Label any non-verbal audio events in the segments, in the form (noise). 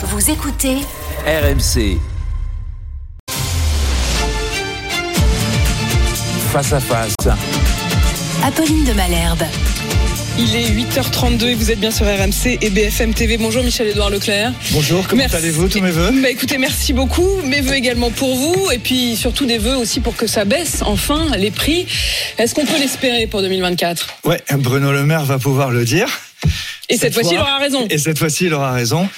Vous écoutez RMC. Face à face. Apolline de Malherbe. Il est 8h32 et vous êtes bien sur RMC et BFM TV. Bonjour Michel-Édouard Leclerc. Bonjour, comment allez-vous Tous mes voeux Bah écoutez, merci beaucoup. Mes voeux également pour vous et puis surtout des voeux aussi pour que ça baisse enfin les prix. Est-ce qu'on peut l'espérer pour 2024 Ouais, Bruno Le Maire va pouvoir le dire. Et cette, fois-ci, il aura raison. Et cette fois-ci, il aura raison.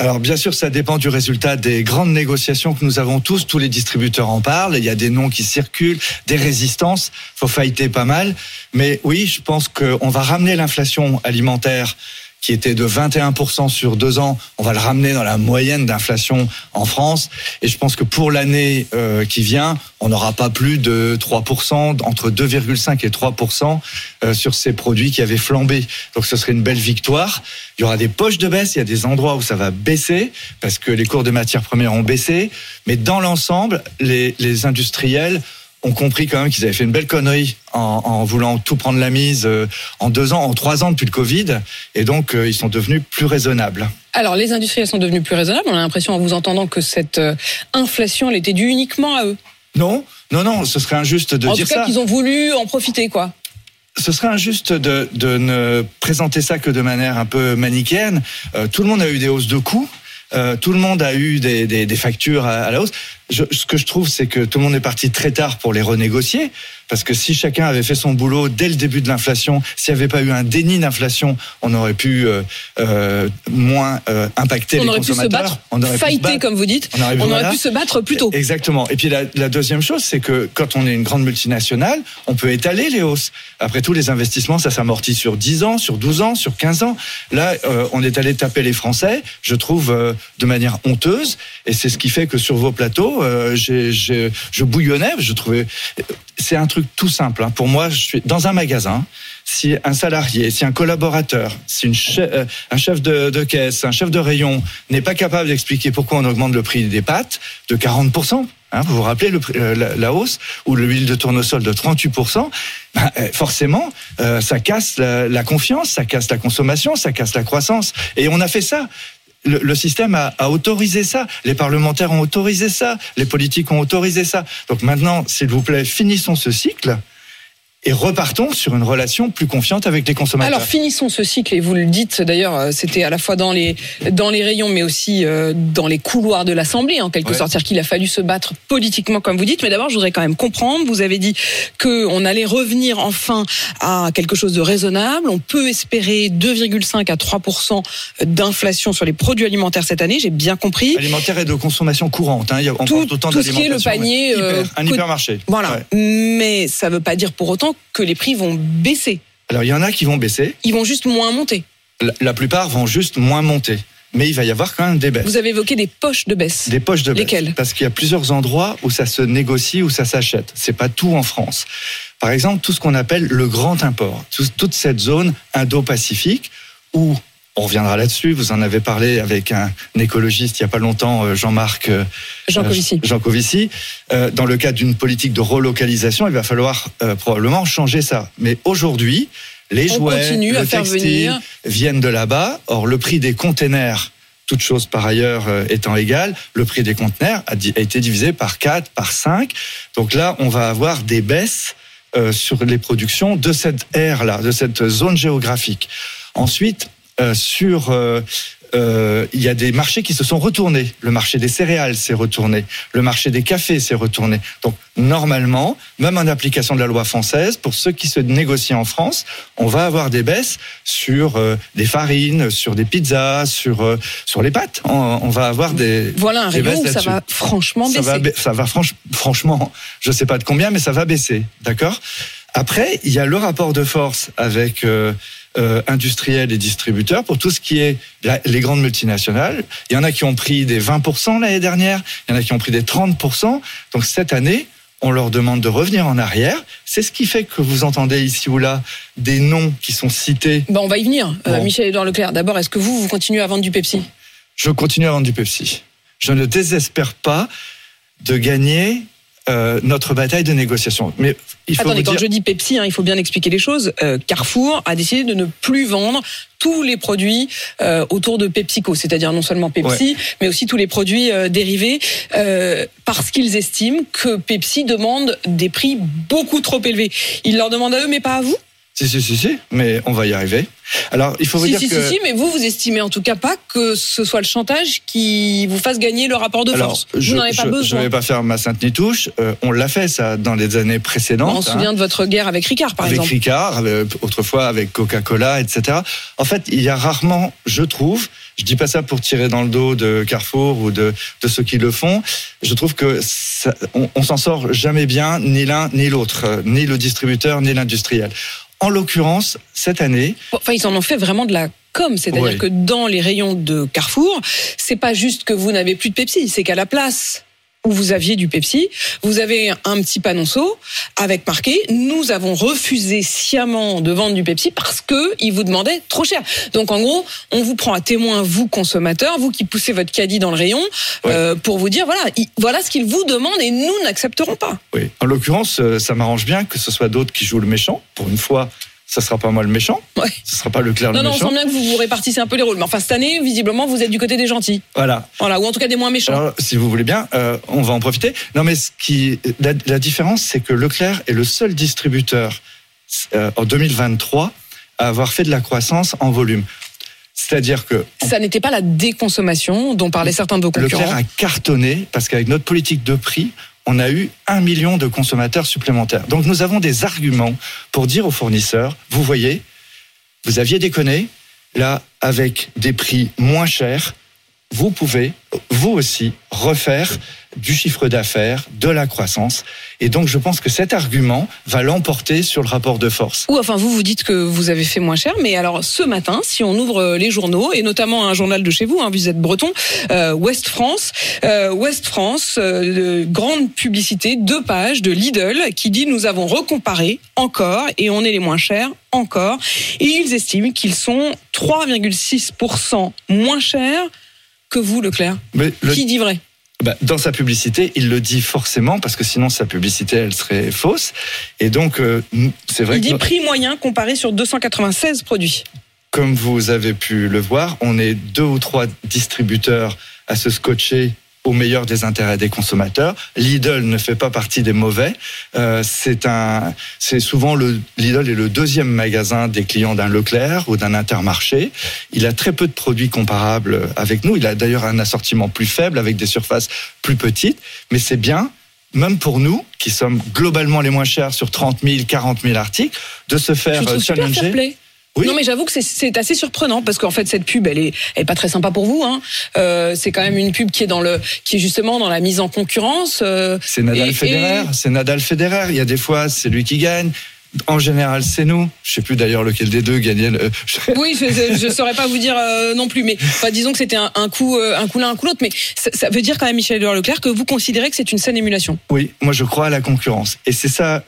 Alors bien sûr, ça dépend du résultat des grandes négociations que nous avons tous. Tous les distributeurs en parlent. Il y a des noms qui circulent, des résistances. Faut fighter pas mal. Mais oui, je pense qu'on va ramener l'inflation alimentaire qui était de 21% sur deux ans, on va le ramener dans la moyenne d'inflation en France. Et je pense que pour l'année euh, qui vient, on n'aura pas plus de 3%, entre 2,5 et 3% euh, sur ces produits qui avaient flambé. Donc ce serait une belle victoire. Il y aura des poches de baisse, il y a des endroits où ça va baisser, parce que les cours de matières premières ont baissé. Mais dans l'ensemble, les, les industriels ont compris quand même qu'ils avaient fait une belle connerie en, en voulant tout prendre la mise euh, en deux ans, en trois ans depuis le Covid, et donc euh, ils sont devenus plus raisonnables. Alors les industriels sont devenus plus raisonnables. On a l'impression en vous entendant que cette euh, inflation, elle était due uniquement à eux. Non, non, non, ce serait injuste de en dire tout cas, ça. qu'ils ont voulu en profiter, quoi. Ce serait injuste de, de ne présenter ça que de manière un peu manichéenne. Tout le monde a eu des hausses de coûts. Euh, tout le monde a eu des, des, des factures à, à la hausse. Je, ce que je trouve, c'est que tout le monde est parti très tard pour les renégocier. Parce que si chacun avait fait son boulot dès le début de l'inflation, s'il n'y avait pas eu un déni d'inflation, on aurait pu euh, euh, moins euh, impacter On les aurait pu se consommateurs. battre, on aurait pu se battre. comme vous dites. On aurait On pu se battre plus tôt. Exactement. Et puis la, la deuxième chose, c'est que quand on est une grande multinationale, on peut étaler les hausses. Après tout, les investissements, ça s'amortit sur 10 ans, sur 12 ans, sur 15 ans. Là, euh, on est allé taper les Français, je trouve, euh, de manière honteuse. Et c'est ce qui fait que sur vos plateaux, euh, je bouillonnais. Je trouvais. C'est un truc tout simple. hein. Pour moi, je suis dans un magasin. Si un salarié, si un collaborateur, si euh, un chef de, caisse, un chef de rayon n'est pas capable d'expliquer pourquoi on augmente le prix des pâtes de 40%, hein, vous vous rappelez euh, la, hausse, ou l'huile de tournesol de 38%, ben, forcément, ça casse la confiance, ça casse la consommation, ça casse la croissance. Et on a fait ça. Le, système a autorisé ça, les parlementaires ont autorisé ça, les politiques ont autorisé ça. Donc maintenant, s'il vous plaît, finissons ce cycle et repartons sur une relation plus confiante avec les consommateurs. Alors finissons ce cycle et vous le dites d'ailleurs, euh, c'était à la fois dans les dans les rayons mais aussi euh, dans les couloirs de l'Assemblée en quelque Ouais. sorte, c'est-à-dire qu'il a fallu se battre politiquement comme vous dites. Mais d'abord, je voudrais quand même comprendre. Vous avez dit que on allait revenir enfin à quelque chose de raisonnable. On peut espérer 2,5 à 3 d'inflation sur les produits alimentaires cette année. J'ai bien compris. alimentaire et de consommation courante. Hein. Il y a encore Tout- autant tout ce qui est le panier, euh, hyper- un hypermarché. Voilà. Ouais. Mais ça ne veut pas dire pour autant que les prix vont baisser. Alors il y en a qui vont baisser. Ils vont juste moins monter. La, la plupart vont juste moins monter. Mais il va y avoir quand même des baisses. Vous avez évoqué des poches de baisse. Des poches de baisse. Lesquelles? Parce qu'il y a plusieurs endroits où ça se négocie, où ça s'achète. C'est pas tout en France. Par exemple, tout ce qu'on appelle le grand import, Tout- toute cette zone indo-pacifique où on reviendra là-dessus. Vous en avez parlé avec un, écologiste il y a pas longtemps, euh, Jean-Marc euh, Jean euh, Covici. Jean Covici. Dans le cadre d'une politique de relocalisation, il va falloir probablement changer ça. Mais aujourd'hui, les On jouets, le textile viennent de là-bas. Or, le prix des containers, toutes choses par ailleurs étant égales, le prix des conteneurs a, été divisé par 4, par 5. Donc là, on va avoir des baisses sur les productions de cette ère-là, de cette zone géographique. Ensuite, sur euh, euh, il y a des marchés qui se sont retournés. Le marché des céréales s'est retourné. Le marché des cafés s'est retourné. Donc, normalement, même en application de la loi française, pour ceux qui se négocient en France, on va avoir des baisses sur euh, des farines, sur des pizzas, sur, euh, sur les pâtes. On, on va avoir des. Voilà un des rayon où ça va franchement Ça baisser. va, ça va franch- franchement, je sais pas de combien, mais ça va baisser, d'accord? Après, il y a le rapport de force avec euh, industriels et distributeurs pour tout ce qui est la- les grandes multinationales. Il y en a qui ont pris des 20% l'année dernière, il y en a qui ont pris des 30%. Donc cette année, on leur demande de revenir en arrière. C'est ce qui fait que vous entendez ici ou là des noms qui sont cités. Bah, on va y venir. Euh. Michel-Édouard Leclerc, d'abord, est-ce que vous, vous continuez à vendre du Pepsi? Je continue à vendre du Pepsi. Je ne désespère pas de gagner euh, notre bataille de négociation. Mais il faut Attendez, vous quand dire, je dis Pepsi, hein, il faut bien expliquer les choses. Euh, Carrefour a décidé de ne plus vendre tous les produits euh, autour de PepsiCo, c'est-à-dire non seulement Pepsi, mais aussi tous les produits dérivés, parce qu'ils estiment que Pepsi demande des prix beaucoup trop élevés. Ils leur demandent à eux, mais pas à vous? Si, si, si, si, mais on va y arriver. Alors, il faut vous si, dire si, que... si, si, mais vous, vous estimez en tout cas pas que ce soit le chantage qui vous fasse gagner le rapport de Alors, force. je vous n'en avez pas je- je besoin. vais pas faire ma sainte ni touche. Euh, on l'a fait ça dans les années précédentes. on se hein. souvient de votre guerre avec Ricard, par avec exemple. Ricard, avec- autrefois avec Coca-Cola, etc. En fait, il y a rarement, je trouve, je dis pas ça pour tirer dans le dos de Carrefour ou de, de ceux qui le font, je trouve que ça- on, on s'en sort jamais bien, ni l'un ni l'autre, euh, ni le distributeur, ni l'industriel. En l'occurrence, cette année, Enfin, ils en ont fait vraiment de la com, c'est-à-dire que dans les rayons de Carrefour, c'est pas juste que vous n'avez plus de Pepsi, c'est qu'à la place où vous aviez du Pepsi, vous avez un petit panonceau avec marqué nous avons refusé sciemment de vendre du Pepsi parce que ils vous demandaient trop cher. Donc en gros, on vous prend à témoin vous consommateurs, vous qui poussez votre caddie dans le rayon Ouais. euh, pour vous dire voilà, voilà ce qu'ils vous demandent et nous n'accepterons pas. oui, en l'occurrence, euh, ça m'arrange bien que ce soit d'autres qui jouent le méchant. Pour une fois, ça sera pas moi le méchant, Ouais. ce sera pas Leclerc Non le non, on méchant. sent bien que vous vous répartissez un peu les rôles, mais enfin cette année, visiblement, vous êtes du côté des gentils. Voilà. Voilà, ou en tout cas des moins méchants. Alors, si vous voulez bien, euh, on va en profiter. Non, mais ce qui, la, la différence, c'est que Leclerc est le seul distributeur euh, en 2023 à avoir fait de la croissance en volume. C'est-à-dire que Ça n'était pas la déconsommation dont parlaient certains de vos Leclerc concurrents. a cartonné parce qu'avec notre politique de prix, on a eu un million de consommateurs supplémentaires. Donc nous avons des arguments pour dire aux fournisseurs, vous voyez, vous aviez déconné, là, avec des prix moins chers, vous pouvez, vous aussi, refaire du chiffre d'affaires, de la croissance. Et donc je pense que cet argument va l'emporter sur le rapport de force. Ou enfin, vous vous dites que vous avez fait moins cher, mais alors ce matin, si on ouvre les journaux et notamment un journal de chez vous, hein, vous êtes breton, euh, Ouest France, euh, Ouest France, euh, de grande publicité, deux pages de Lidl qui dit nous avons recomparé encore et on est les moins chers encore et ils estiment qu'ils sont 3,6% moins chers que vous, Leclerc. Mais le- Qui dit vrai? Bah, dans sa publicité, il le dit forcément parce que sinon sa publicité elle serait fausse. Et donc euh, c'est vrai Il dit prix moyen comparé sur 296 produits. comme vous avez pu le voir, on est deux ou trois distributeurs à se scotcher au meilleur des intérêts des consommateurs. Lidl ne fait pas partie des mauvais. Euh, c'est un, c'est souvent le Lidl est le deuxième magasin des clients d'un Leclerc ou d'un Intermarché. Il a très peu de produits comparables avec nous. Il a d'ailleurs un assortiment plus faible avec des surfaces plus petites. Mais c'est bien même pour nous, qui sommes globalement les moins chers sur 30 000, 40 000 articles, de se faire challenger. Oui. Non mais j'avoue que c'est- assez surprenant parce qu'en fait cette pub elle est, elle est pas très sympa pour vous. Hein. Euh, c'est quand même une pub qui est dans le, qui est justement dans la mise en concurrence. euh, C'est Nadal Et- Federer, c'est Nadal Federer. Il y a des fois, c'est lui qui gagne. En général, c'est nous. Je sais plus d'ailleurs lequel des deux gagnait. Le... (laughs) Oui, je, je saurais pas vous dire euh, non plus, mais enfin, disons que c'était un, un coup, un coup l'un, un coup l'autre. Mais ça, ça veut dire quand même, Michel Edouard Leclerc, que vous considérez que c'est une saine émulation. Oui, moi je crois à la concurrence. Et c'est ça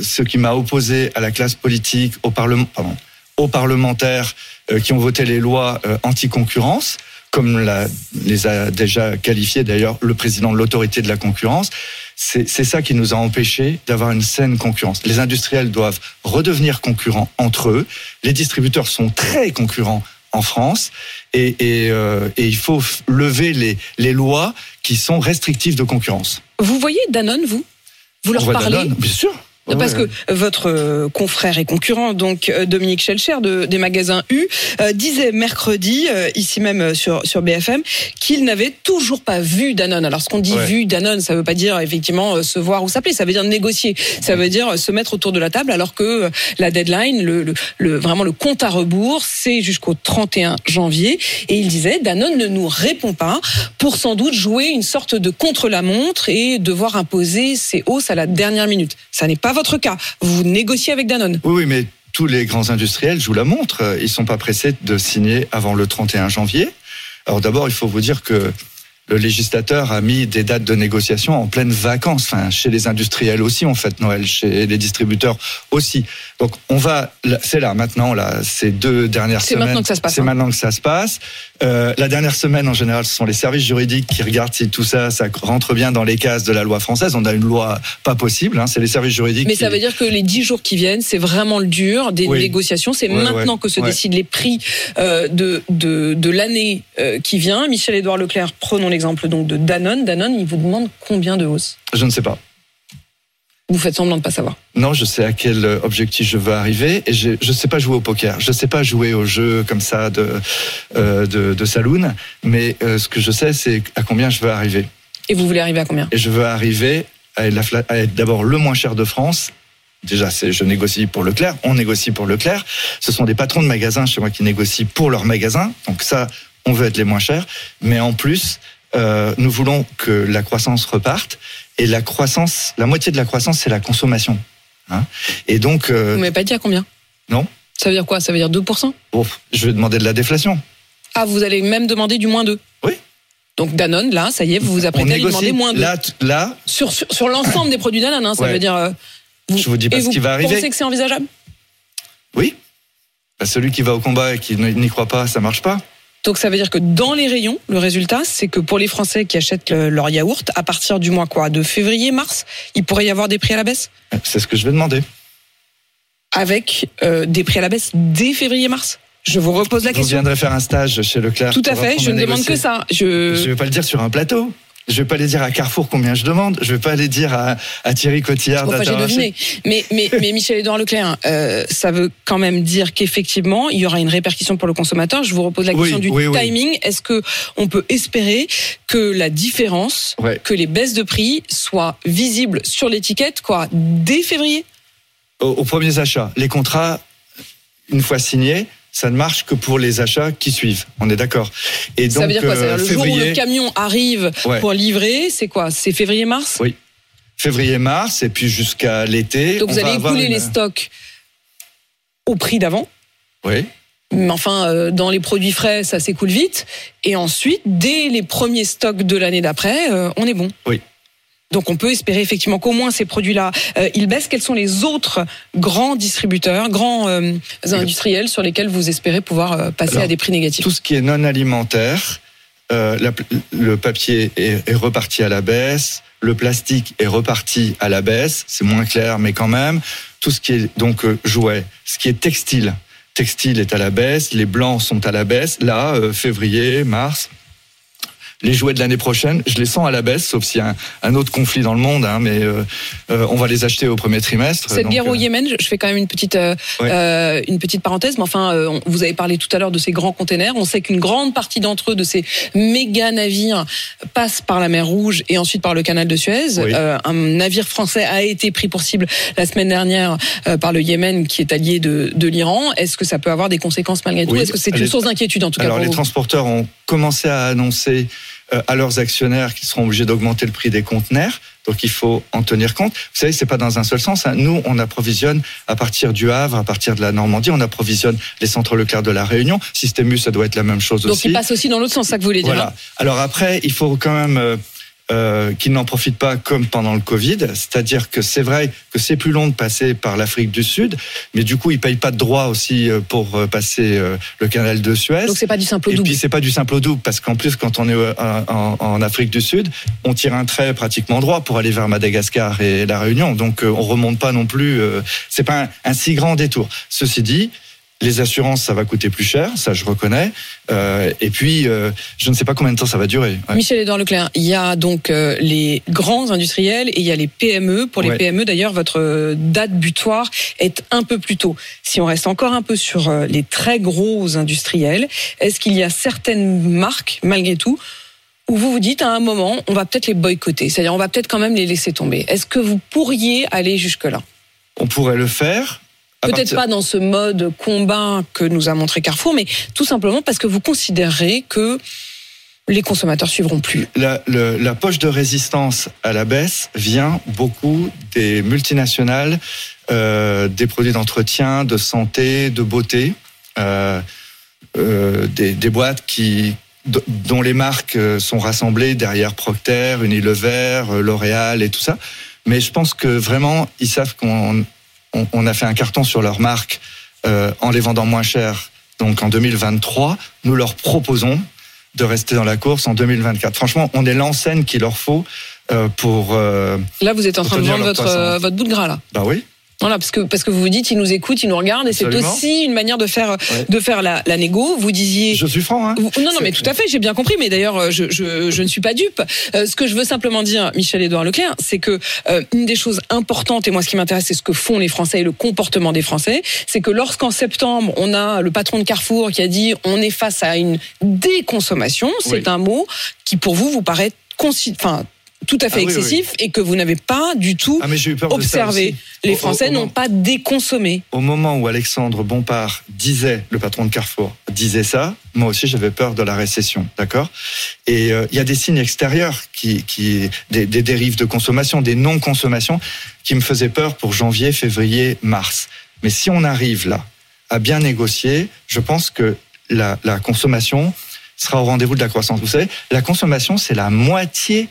ce qui m'a opposé à la classe politique, au Parlement, pardon, aux parlementaires euh, qui ont voté les lois euh, anti-concurrence, comme la- les a déjà qualifiés d'ailleurs le président de l'autorité de la concurrence. C'est ça qui nous a empêchés d'avoir une saine concurrence. Les industriels doivent redevenir concurrents entre eux. Les distributeurs sont très concurrents en France et, et, euh, et il faut lever les, les lois qui sont restrictives de concurrence. Vous voyez Danone, vous? Vous leur parlez? Danone, Bien sûr. Parce Ouais. que votre euh, confrère et concurrent, donc euh, Dominique Schelcher de, des magasins U, euh, disait mercredi, euh, ici même sur, sur BFM, qu'il n'avait toujours pas vu Danone. Alors ce qu'on dit Ouais. vu Danone, ça veut pas dire effectivement euh, se voir ou s'appeler, ça veut dire négocier, ça veut dire se mettre autour de la table, alors que la deadline, le, le, le- vraiment le compte à rebours, c'est jusqu'au 31 janvier. Et il disait, Danone ne nous répond pas pour sans doute jouer une sorte de contre-la-montre et devoir imposer ses hausses à la dernière minute. Ça n'est pas votre cas. Vous négociez avec Danone. Oui, mais tous les grands industriels jouent la montre. Ils sont pas pressés de signer avant le 31 janvier. Alors d'abord, il faut vous dire que le législateur a mis des dates de négociation en pleine vacances. Enfin, chez les industriels aussi, on fête Noël, chez les distributeurs aussi. Donc, on va, c'est là maintenant, là, ces deux dernières C'est semaines. maintenant que ça se passe, C'est hein. maintenant que ça se passe. Euh, la dernière semaine, en général, ce sont les services juridiques qui regardent si tout ça, ça rentre bien dans les cases de la loi française. On a une loi pas possible. Hein, c'est les services juridiques. Mais qui- ça veut dire que les dix jours qui viennent, c'est vraiment le dur des Oui. négociations. C'est Ouais, maintenant ouais, que se ouais. décident les prix euh, de, de, de l'année euh, qui vient. Michel-Édouard Leclerc, prenons l'exemple donc de Danone. Danone, il vous demande combien de hausse Je ne sais pas. Vous faites semblant de pas savoir. Non, je sais à quel euh, objectif je veux arriver et je je sais pas jouer au poker. Je sais pas jouer au jeu comme ça de euh, de, de saloon, mais euh, ce que je sais c'est à combien je veux arriver. Et vous voulez arriver à combien? Et je veux arriver à être, d'abord le moins cher de France. Déjà, je négocie pour Leclerc, on négocie pour Leclerc. Ce sont des patrons de magasins chez moi qui négocient pour leur magasin. Donc ça, on veut être les moins chers. Mais en plus, euh, nous voulons que la croissance reparte. Et la croissance, la moitié de la croissance, c'est la consommation. Hein et donc, euh, Vous m'avez pas dit à combien? Non. Ça veut dire quoi? Ça veut dire 2% bon, je vais demander de la déflation. Ah, vous allez même demander du moins 2 Oui. Donc Danone, là, ça y est, vous vous On apprêtez à lui demander moins 2. Là, là, Sur, sur, sur l'ensemble des produits Danone, hein, ça Ouais. veut dire... euh, vous, Je vous dis pas et ce vous qui va arriver. pensez que c'est envisageable? Oui. Bah, Celui qui va au combat et qui n'y croit pas, ça marche pas. Donc ça veut dire que dans les rayons, le résultat, c'est que pour les Français qui achètent le- leur yaourt, à partir du mois quoi, de février, mars, il pourrait y avoir des prix à la baisse, C'est ce que je vais demander. avec euh, des prix à la baisse dès février-mars. Je vous repose la Vous question. viendrez faire un stage chez Leclerc. Tout à fait. Je ne demande que ça. Je Je. vais pas le dire sur un plateau. Je vais pas aller dire à Carrefour combien je demande. Je vais pas aller dire à, à Thierry Cotillard deviné. Mais, mais, (laughs) mais Michel-Édouard Leclerc, euh, ça veut quand même dire qu'effectivement, il y aura une répercussion pour le consommateur. Je vous repose la Oui, question du oui, oui. timing. Est-ce que on peut espérer que la différence, Ouais. que les baisses de prix soient visibles sur l'étiquette, quoi, dès février? Aux, aux premiers achats, les contrats, une fois signés, ça ne marche que pour les achats qui suivent. On est d'accord. Et donc, Ça veut dire quoi? Ça veut dire le jour où février, le camion arrive Ouais. pour livrer, c'est quoi? C'est février-mars? Oui. février-mars, et puis jusqu'à l'été. Donc on vous allez écouler une- les stocks au prix d'avant. Oui. Mais enfin, euh, dans les produits frais, ça s'écoule vite. Et ensuite, dès les premiers stocks de l'année d'après, euh, on est bon. Oui. Donc on peut espérer effectivement qu'au moins ces produits-là, euh, ils baissent. Quels sont les autres grands distributeurs, grands euh, industriels sur lesquels vous espérez pouvoir euh, passer Alors, à des prix négatifs? Tout ce qui est non alimentaire, la- le papier est, est reparti à la baisse, le plastique est reparti à la baisse, c'est moins clair, mais quand même. Tout ce qui est donc jouet, ce qui est textile, textile est à la baisse, les blancs sont à la baisse. Là, février, mars. Les jouets de l'année prochaine, je les sens à la baisse, sauf s'il y a un, un autre conflit dans le monde, hein, mais euh, euh, on va les acheter au premier trimestre. Cette donc, guerre au euh, Yémen, je- fais quand même une petite Ouais. une petite parenthèse, mais enfin, vous avez parlé tout à l'heure de ces grands containers. On sait qu'une grande partie d'entre eux, de ces méga navires, passent par la mer Rouge et ensuite par le canal de Suez. Oui. Un navire français a été pris pour cible la semaine dernière par le Yémen, qui est allié de, de l'Iran. Est-ce que ça peut avoir des conséquences malgré tout? Oui. Est-ce que c'est une source d'inquiétude en tout cas Alors les vous? transporteurs ont commencé à annoncer à leurs actionnaires qu'ils seront obligés d'augmenter le prix des conteneurs. Donc il faut en tenir compte. Vous savez, c'est pas dans un seul sens. hein. Nous, on approvisionne à partir du Havre, à partir de la Normandie, on approvisionne les centres Leclerc de la Réunion. Système U, ça doit être la même chose Donc aussi. il passe aussi dans l'autre sens, ça que vous voulez dire. Voilà. hein Alors après, il faut quand même euh, qu'ils n'en profitent pas comme pendant le Covid. C'est-à-dire que c'est vrai que c'est plus long de passer par l'Afrique du Sud, mais du coup, ils payent pas de droits aussi euh, pour euh, passer euh, le canal de Suez. Donc c'est pas du simple au Et double. puis c'est pas du simple au double parce qu'en plus quand on est en, en Afrique du Sud, on tire un trait pratiquement droit pour aller vers Madagascar et la Réunion. Donc on remonte pas non plus. c'est pas un, un si grand détour. Ceci dit. Les assurances, ça va coûter plus cher, ça je reconnais. Euh, et puis, euh, je ne sais pas combien de temps ça va durer. Ouais. Michel-Édouard Leclerc, il y a donc euh, les grands industriels et il y a les PME. Pour les Ouais. PME, d'ailleurs, votre date butoir est un peu plus tôt. Si on reste encore un peu sur les très gros industriels, est-ce qu'il y a certaines marques, malgré tout, où vous vous dites à un moment, on va peut-être les boycotter, c'est-à-dire on va peut-être quand même les laisser tomber. Est-ce que vous pourriez aller jusque-là? On pourrait le faire. Peut-être partir- pas dans ce mode combat que nous a montré Carrefour, mais tout simplement parce que vous considérez que les consommateurs suivront plus. La, le- la poche de résistance à la baisse vient beaucoup des multinationales, euh, des produits d'entretien, de santé, de beauté, euh, euh, des, des boîtes qui dont les marques sont rassemblées derrière Procter, Unilever, L'Oréal et tout ça. Mais je pense que vraiment, ils savent qu'on on, on a fait un carton sur leurs marques euh, en les vendant moins cher. Donc en 2023, nous leur proposons de rester dans la course en 2024. Franchement, on est l'enseigne qu'il leur faut euh, pour. euh, Là, vous êtes en train de vendre leur votre, euh, votre bout de gras, là. bah oui. Voilà, parce que, parce que vous vous dites, ils nous écoutent, ils nous regardent, et c'est aussi une manière de faire, Ouais. de faire la, la négo. Vous disiez. Je suis franc. Hein. Vous- Non, non, mais tout à fait, j'ai bien compris. Mais d'ailleurs, je, je, je ne suis pas dupe. Euh, ce que je veux simplement dire, Michel-Édouard Leclerc, c'est que euh, une des choses importantes, et moi ce qui m'intéresse, c'est ce que font les Français et le comportement des Français, c'est que lorsqu'en septembre, on a le patron de Carrefour qui a dit on est face à une déconsommation, c'est Oui. un mot qui pour vous vous paraît enfin, tout à fait Ah oui, oui, excessif et que vous n'avez pas du tout Ah observé. Les Français n'ont pas déconsommé. Au moment où Alexandre Bompard disait, le patron de Carrefour, disait ça, moi aussi j'avais peur de la récession, d'accord? Et euh, il y a des signes extérieurs, qui, qui, des, des dérives de consommation, des non-consommations, qui me faisaient peur pour janvier, février, mars. Mais si on arrive là à bien négocier, je pense que la, la consommation sera au rendez-vous de la croissance. Vous savez, la consommation, c'est la moitié,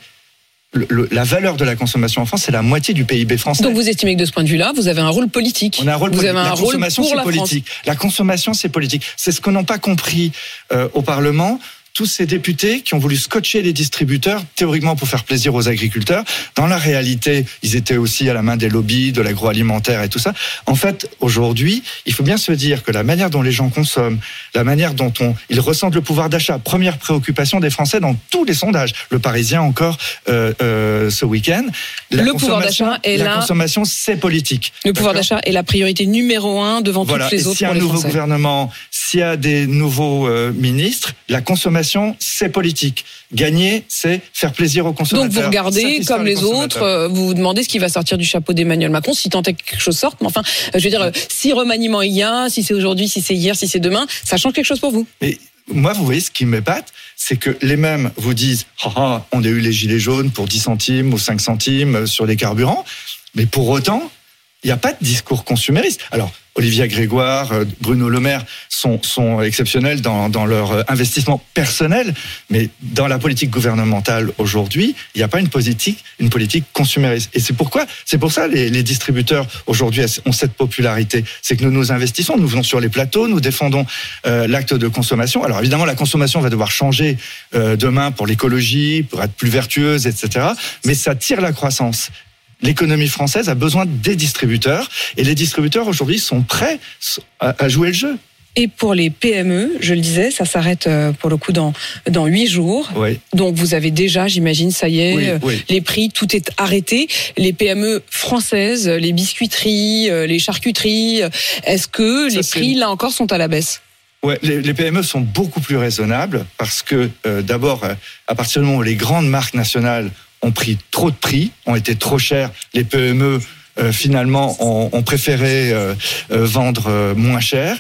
le- le- la valeur de la consommation en France, c'est la moitié du PIB français. Donc vous estimez que de ce point de vue-là, vous avez un rôle politique. On a un rôle vous avez un la rôle consommation, c'est la politique. La consommation, c'est politique. C'est ce que n'ont pas compris euh, au Parlement tous ces députés qui ont voulu scotcher les distributeurs, théoriquement pour faire plaisir aux agriculteurs. Dans la réalité, ils étaient aussi à la main des lobbies, de l'agroalimentaire et tout ça. En fait, aujourd'hui, il faut bien se dire que la manière dont les gens consomment, la manière dont on, ils ressentent le pouvoir d'achat, première préoccupation des Français dans tous les sondages. Le Parisien encore euh, euh, ce week-end. La Le pouvoir d'achat est la là. consommation, c'est politique. Le pouvoir d'achat est la priorité numéro un devant voilà. toutes les Et autres s'il y a un nouveau Français. gouvernement, s'il y a des nouveaux euh, ministres, la consommation, c'est politique. Gagner, c'est faire plaisir aux consommateurs. Donc vous regardez comme les autres, vous vous demandez ce qui va sortir du chapeau d'Emmanuel Macron, si tant est que quelque chose sorte. Mais enfin, euh, je veux dire, euh, si remaniement il y a, si c'est aujourd'hui, si c'est hier, si c'est demain, ça change quelque chose pour vous. Mais moi, vous voyez, ce qui m'épate, c'est que les mêmes vous disent Ah, ah, on a eu les gilets jaunes pour 10 centimes ou 5 centimes sur les carburants, mais pour autant, il n'y a pas de discours consumériste. Alors, Olivier Grégoire, euh, Bruno Le Maire sont, exceptionnels dans, leur euh, investissement personnel, mais dans la politique gouvernementale aujourd'hui, il n'y a pas une politique, une politique consumériste. Et c'est pourquoi, c'est pour ça les, les distributeurs aujourd'hui ont cette popularité. C'est que nous nous investissons, nous venons sur les plateaux, nous défendons euh, l'acte de consommation. Alors évidemment, la consommation va devoir changer demain pour l'écologie, pour être plus vertueuse, etc. Mais ça tire la croissance. L'économie française a besoin des distributeurs et les distributeurs aujourd'hui sont prêts à, jouer le jeu. Et pour les PME, je le disais, ça s'arrête euh, pour le coup dans dans huit jours. Oui, Donc vous avez déjà, j'imagine, ça y est, oui, euh, oui. les prix, tout est arrêté. Les PME françaises, les biscuiteries, euh, les charcuteries, est-ce que Ça, les prix là encore sont à la baisse? Ouais, les, les PME sont beaucoup plus raisonnables parce que euh, d'abord, à partir du moment où les grandes marques nationales ont pris trop de prix, ont été trop chères, les PME euh, finalement ont, ont préféré euh, euh, vendre euh, moins cher.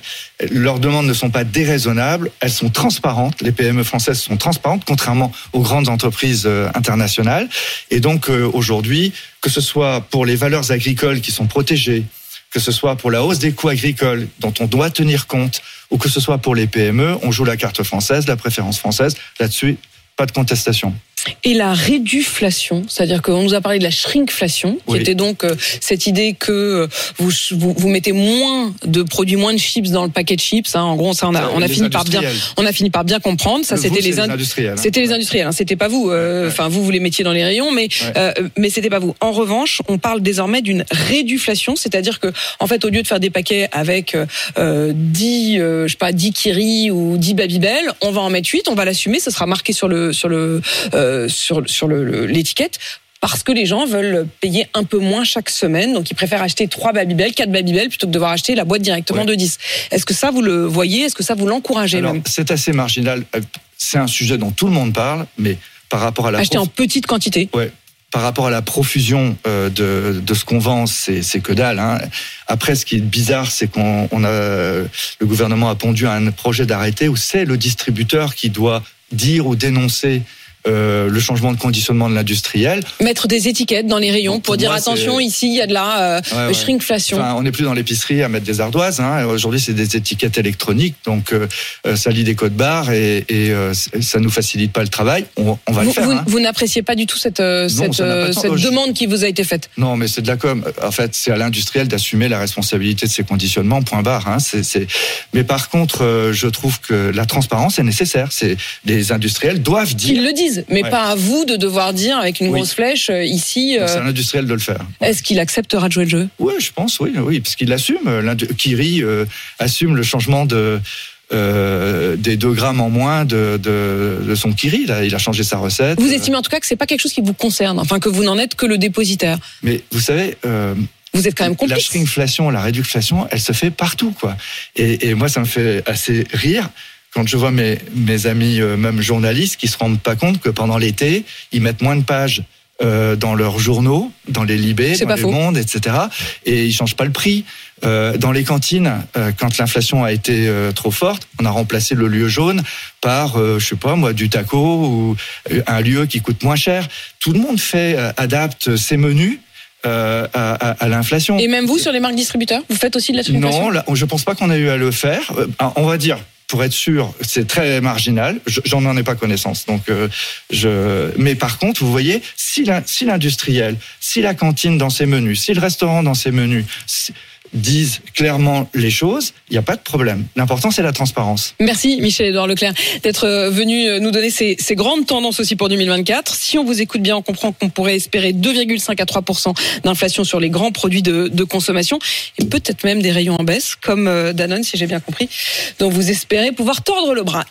Leurs demandes ne sont pas déraisonnables, elles sont transparentes. Les PME françaises sont transparentes, contrairement aux grandes entreprises euh, internationales. Et donc euh, aujourd'hui, que ce soit pour les valeurs agricoles qui sont protégées, que ce soit pour la hausse des coûts agricoles dont on doit tenir compte, ou que ce soit pour les PME, on joue la carte française, la préférence française. Là-dessus, pas de contestation. Et la réduflation, c'est-à-dire qu'on nous a parlé de la shrinkflation, qui Oui. était donc euh, cette idée que euh, vous, vous, vous mettez moins de produits, moins de chips dans le paquet de chips. hein. En gros, ça, on a, on a fini par bien, on a fini par bien comprendre. Ça, Le c'était les, industriels. hein. C'était les industriels, hein, c'était pas vous. euh. Enfin, vous, vous les mettiez dans les rayons, mais euh, mais c'était pas vous. En revanche, on parle désormais d'une réduflation, c'est-à-dire que en fait, au lieu de faire des paquets avec euh, 10, euh, je sais pas, 10 Kiri ou 10 Babybel, on va en mettre 8, on va l'assumer, ça sera marqué sur le sur le euh, sur sur le- le- l'étiquette. Parce que les gens veulent payer un peu moins chaque semaine, donc ils préfèrent acheter 3 Babybel, 4 Babybel, plutôt que de devoir acheter la boîte directement Ouais. de 10. Est-ce que ça, vous le voyez? Est-ce que ça, vous l'encouragez c'est assez marginal. Euh, C'est un sujet dont tout le monde parle, mais par rapport à la Acheter en petite quantité Ouais. Par rapport à la profusion euh, de, de ce qu'on vend, c'est c'est que dalle. Hein. Après, ce qui est bizarre, c'est qu'on on a le gouvernement a pondu un projet d'arrêté où c'est le distributeur qui doit dire ou dénoncer euh, le changement de conditionnement de l'industriel. Mettre des étiquettes dans les rayons Pour pour, dire attention, ici il y a de la euh, Ouais, ouais. shrinkflation. Enfin, on n'est plus dans l'épicerie à mettre des ardoises. Hein. Aujourd'hui, c'est des étiquettes électroniques, donc euh, euh, ça lit des codes barres et, et ça nous facilite pas le travail. On, on va vous le faire. vous- hein. vous n'appréciez pas du tout cette, Non, Je- demande qui vous a été faite. Non, mais c'est de la com. En fait, c'est à l'industriel d'assumer la responsabilité de ses conditionnements. Point barre. Hein. Mais par contre, je trouve que la transparence est nécessaire. C'est les industriels doivent dire. le disent, mais Ouais. pas à vous de devoir dire avec une Oui. grosse flèche euh, ici. euh, C'est à l'industriel de le faire. Est-ce qu'il acceptera de jouer le jeu? Oui, je pense, oui, oui, parce qu'il assume. euh, Kiri euh, assume le changement de euh, des 2 grammes en moins de, de, de son Kiri. Là, il a changé sa recette. Vous estimez en tout cas que c'est pas quelque chose qui vous concerne, enfin que vous n'en êtes que le dépositaire. Mais vous savez, euh, Vous êtes quand même la complice. shrinkflation, la réduction, elle se fait partout, quoi. Et, et moi, ça me fait assez rire quand je vois mes, mes amis, euh, même journalistes, qui se rendent pas compte que pendant l'été, ils mettent moins de pages. euh, dans leurs journaux, dans les libés, dans faux. mondes, etc. Et ils changent pas le prix. Euh, dans les cantines, euh, quand l'inflation a été euh, trop forte, on a remplacé le lieu jaune par, euh, je sais pas moi, du taco ou un lieu qui coûte moins cher. Tout le monde fait euh, adapte ses menus euh, à, à- à l'inflation. Et même vous sur les marques distributeurs, vous faites aussi de la Non, là, je pense pas qu'on a eu à le faire. On va dire, pour être sûr, c'est très marginal. Je- J'en en ai pas connaissance. Donc, euh, je. Mais par contre, vous voyez, si l'industriel, si la cantine dans ses menus, si le restaurant dans ses menus disent clairement les choses, il n'y a pas de problème. L'important, c'est la transparence. Merci Michel-Édouard Leclerc d'être euh, venu euh, nous donner ces, grandes tendances aussi pour 2024. Si on vous écoute bien, on comprend qu'on pourrait espérer 2,5 à 3% d'inflation sur les grands produits de, de consommation et peut-être même des rayons en baisse, comme euh, Danone, si j'ai bien compris, dont vous espérez pouvoir tordre le bras.